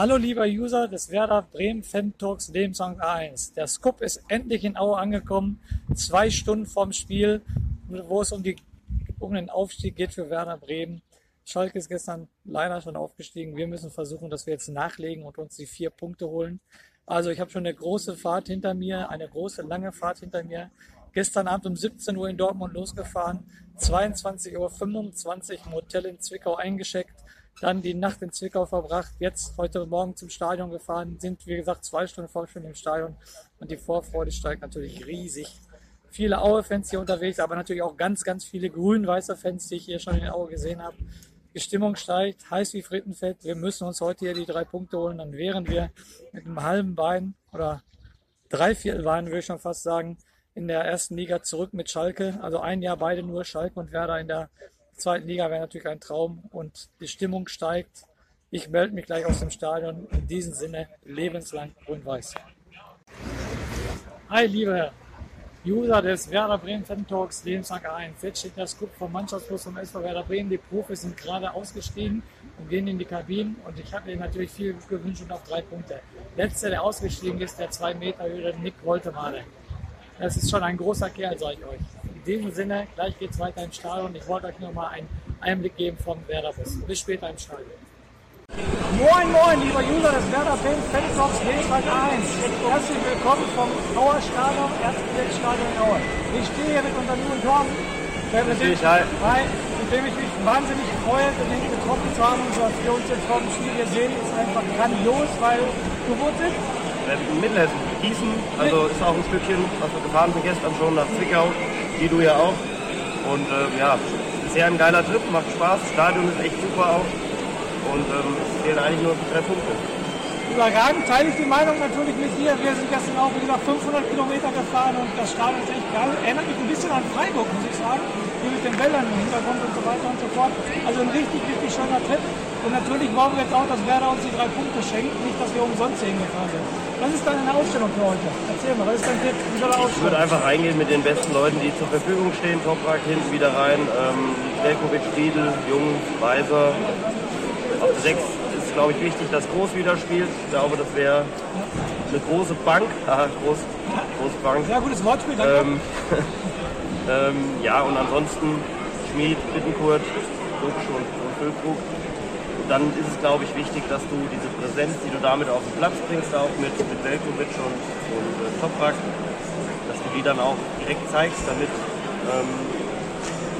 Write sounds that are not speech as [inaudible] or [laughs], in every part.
Hallo lieber User des Werder Bremen Fan Talks Lebenslang A1. Der Scoop ist endlich in Aue angekommen. Zwei Stunden vorm Spiel, wo es um, die, um den Aufstieg geht für Werder Bremen. Schalke ist gestern leider schon aufgestiegen. Wir müssen versuchen, dass wir jetzt nachlegen und uns die vier Punkte holen. Also ich habe schon eine große Fahrt hinter mir, eine große lange Fahrt hinter mir. Gestern Abend um 17 Uhr in Dortmund losgefahren, 22.25 Uhr im Hotel in Zwickau eingeschickt dann die Nacht in Zwickau verbracht, jetzt heute Morgen zum Stadion gefahren, sind wie gesagt zwei Stunden vor schon im Stadion und die Vorfreude steigt natürlich riesig. Viele Aue-Fans hier unterwegs, aber natürlich auch ganz, ganz viele grün-weiße Fans, die ich hier schon in Aue gesehen habe. Die Stimmung steigt, heiß wie Frittenfett. Wir müssen uns heute hier die drei Punkte holen, dann wären wir mit einem halben Bein oder dreiviertel Bein, würde ich schon fast sagen, in der ersten Liga zurück mit Schalke. Also ein Jahr beide nur Schalke und Werder in der zweiten Liga wäre natürlich ein Traum und die Stimmung steigt. Ich melde mich gleich aus dem Stadion. In diesem Sinne lebenslang grün-weiß. Hi, liebe User des Werder Bremen Fan Talks Lebenslang 1. Jetzt steht der Scoop vom Mannschaftsbus vom SV Werder Bremen. Die Profis sind gerade ausgestiegen und gehen in die Kabinen. Und ich habe ihnen natürlich viel gewünscht und auf drei Punkte. Letzter, der ausgestiegen ist, der zwei Meter Höhe, Nick Woltemade. Das ist schon ein großer Kerl, sage ich euch. In diesem Sinne, gleich geht es weiter im Stadion. Ich wollte euch nur mal einen Einblick geben vom Werder-Bus. Bis später im Stadion. Moin, moin, lieber User des Werder Fan Fantalks Lebenswald 1. Herzlich willkommen vom Auer Stadion, Stadion in Aue. Ich stehe hier mit unserem jungen Tom, der mit dem, hi, mit dem ich mich wahnsinnig freue, den getroffen zu haben und was wir uns jetzt vor dem Spiel hier sehen, ist einfach grandios, weil du wo sind? Mittelhessen, Gießen, also ist auch ein Stückchen, was wir gefahren sind gestern schon nach Zwickau wie du ja auch. Und ähm, ja, bisher ein geiler Trip, macht Spaß. Stadion ist echt super auch. Und ähm, es fehlen eigentlich nur drei Punkte. Überragend teile ich die Meinung natürlich mit dir. Wir sind gestern auch wieder 500 Kilometer gefahren und das Stadion ist echt geil. Erinnert mich ein bisschen an Freiburg, muss ich sagen. Mit den Bällern im Hintergrund und so weiter und so fort. Also ein richtig, richtig schöner Trip. Und natürlich wollen wir jetzt auch, dass Werder uns die drei Punkte schenkt, nicht, dass wir umsonst hingefahren sind. Was ist deine Ausstellung für heute? Erzähl mal, was ist dein Tipp? Wie soll er Ich würde einfach reingehen mit den besten Leuten, die zur Verfügung stehen. Toprak hinten wieder rein. Ähm, Velkovic, Riedel, Jung, Weiser. Auf der 6 ist, glaube ich, wichtig, dass Groß wieder spielt. Ich glaube, das wäre eine große Bank. Aha, [laughs] groß, große Bank. Sehr gutes Wortspiel, danke. Ähm, [laughs] ähm, ja, und ansonsten Schmied, Bittenkurt, Luksch und, und Füllkrug. Dann ist es, glaube ich, wichtig, dass du diese Präsenz, die du damit auf den Platz bringst, auch mit, mit Velkovic und, und äh, Toprak, dass du die dann auch direkt zeigst, damit ähm,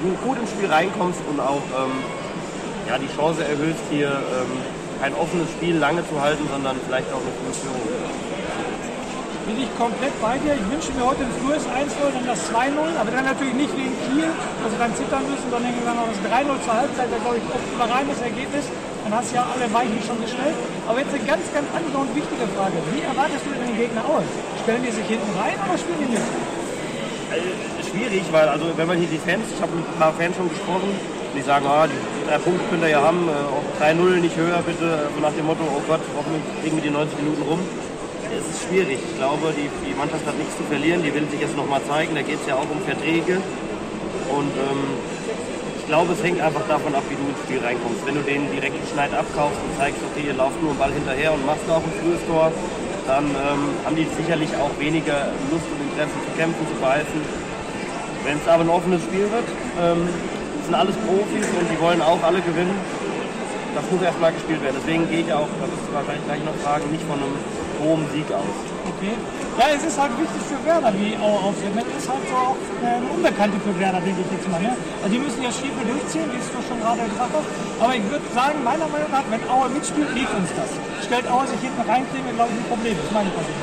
du gut ins Spiel reinkommst und auch ähm, ja, die Chance erhöhst, hier ähm, kein offenes Spiel lange zu halten, sondern vielleicht auch eine Führung bin ich komplett bei dir. Ich wünsche mir heute ein frühes 1-0, dann das 2-0, aber dann natürlich nicht in Kiel, dass wir dann zittern müssen, sondern dann noch das 3-0 zur Halbzeit, das glaube ich ein überragendes Ergebnis. Dann hast du ja alle Weichen schon gestellt. Aber jetzt eine ganz, ganz andere und wichtige Frage. Wie erwartest du denn den Gegner aus? Stellen die sich hinten rein oder spielen die nicht? Also, schwierig, weil also wenn man hier die Fans, ich habe mit ein paar Fans schon gesprochen, die sagen, ah, die drei Punkte könnt ihr ja haben, äh, 3-0 nicht höher bitte, also nach dem Motto, oh Gott, hoffentlich kriegen wir die 90 Minuten rum schwierig. Ich glaube, die, die Mannschaft hat nichts zu verlieren. Die will sich jetzt nochmal zeigen. Da geht es ja auch um Verträge. Und ähm, ich glaube, es hängt einfach davon ab, wie du ins Spiel reinkommst. Wenn du den direkten Schneid abkaufst und zeigst, okay, ihr lauft nur einen Ball hinterher und machst auch ein frühes Tor, dann ähm, haben die sicherlich auch weniger Lust und Interesse zu kämpfen, zu beißen. Wenn es aber ein offenes Spiel wird, ähm, sind alles Profis und die wollen auch alle gewinnen. Das muss erstmal gespielt werden. Deswegen gehe ich auch, das ist wahrscheinlich gleich noch fragen, nicht von einem hohem Sieg aus. Okay. Ja, es ist halt wichtig für Werder, wie Aue auftritt. Das ist halt so auch eine Unbekannte für Werder, denke ich jetzt mal. Ne? Also die müssen ja Stiefel durchziehen, wie es du schon gerade gesagt hast. Aber ich würde sagen, meiner Meinung nach, wenn Aue mitspielt, liegt uns das. Stellt Aue sich hinten rein, kriegen wir, glaube ich, ein Problem. Das ist meine Meinung.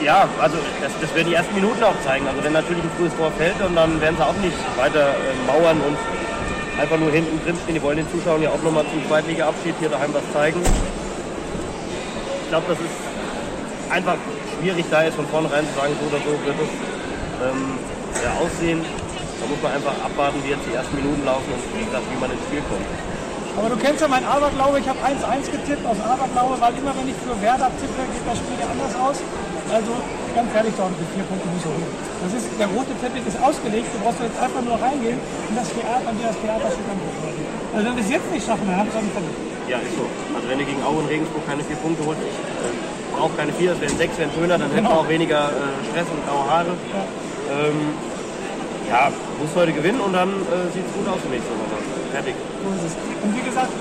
Ja, also das, das werden die ersten Minuten auch zeigen. Also wenn natürlich ein frühes Tor fällt und dann werden sie auch nicht weiter äh, mauern und einfach nur hinten drin stehen. Die wollen den Zuschauern ja auch nochmal zum Zweitliga-Abschied hier daheim was zeigen. Glaube, das ist einfach schwierig, da jetzt von vornherein zu sagen, so oder so wird es ähm, ja, aussehen. Da muss man einfach abwarten, wie jetzt die ersten Minuten laufen und wie gesagt, wie man ins Spiel kommt. Aber du kennst ja meinen Aberglaube, ich habe 1-1 getippt aus Aberglaube, weil immer wenn ich für Werder tippe, geht das Spiel ja anders aus. Also ganz ehrlich, Dorn, die vier Punkte nicht so hoch. Das ist, der rote Teppich ist ausgelegt, du brauchst jetzt einfach nur reingehen und das Theater, dir das Theaterstück angucken. Also wenn wir es jetzt nicht schaffen, dann haben wir es auch nicht verloren. Ja, ist so. Also wenn du gegen Aue und Regensburg keine vier Punkte holst, äh, brauche keine vier, es wären sechs, wären schöner, dann hätten wir Genau. auch weniger äh, Stress und graue Haare. Ja. Ähm, ja, muss heute gewinnen und dann äh, sieht es gut aus für nächste Woche. Fertig. So ist es. Und wie gesagt,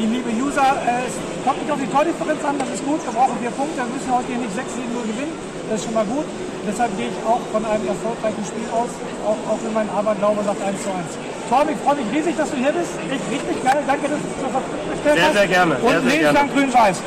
die liebe User, äh, es kommt nicht auf die Tordifferenz an, das ist gut, wir brauchen vier Punkte, wir müssen heute hier nicht 6, 7, 0 gewinnen, das ist schon mal gut. Deshalb gehe ich auch von einem erfolgreichen Spiel aus, auch, auch wenn mein Aberglaube sagt 1 zu 1. Torben, ich freue mich riesig, dass du hier bist. Echt richtig geil. Danke, dass du zur Verfügung gestellt Sehr, hast. sehr gerne. Und Sehr, sehr lebenslang grün-weiß.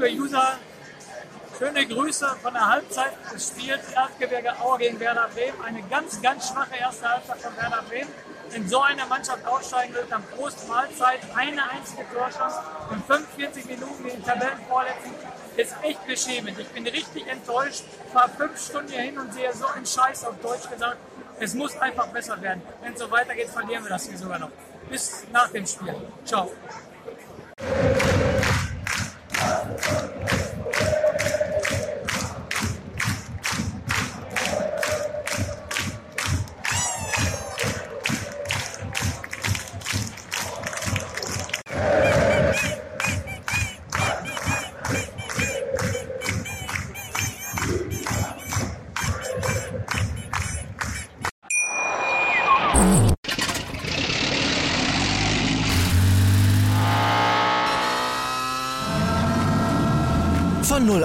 Liebe User. Schöne Grüße von der Halbzeit des Spiels Erzgebirge Aue gegen Werder Bremen. Eine ganz, ganz schwache erste Halbzeit von Werder Bremen. Wenn so eine Mannschaft aufsteigen will, dann Prost Mahlzeit, eine einzige Torchance und 45 Minuten gegen Tabellenvorletzten ist echt beschämend. Ich bin richtig enttäuscht. War fünf Stunden hier hin und sehe so einen Scheiß auf Deutsch gesagt. Es muss einfach besser werden. Wenn es so weitergeht, verlieren wir das hier sogar noch. Bis nach dem Spiel. Ciao.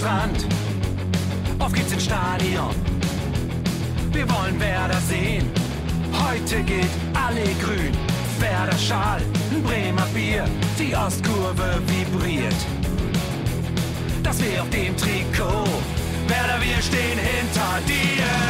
Weserstrand. Auf geht's ins Stadion. Wir wollen Werder sehen. Heute geht alle grün. Werder Schal, Bremer Bier. Die Ostkurve vibriert. Das wir auf dem Trikot. Werder, wir stehen hinter dir.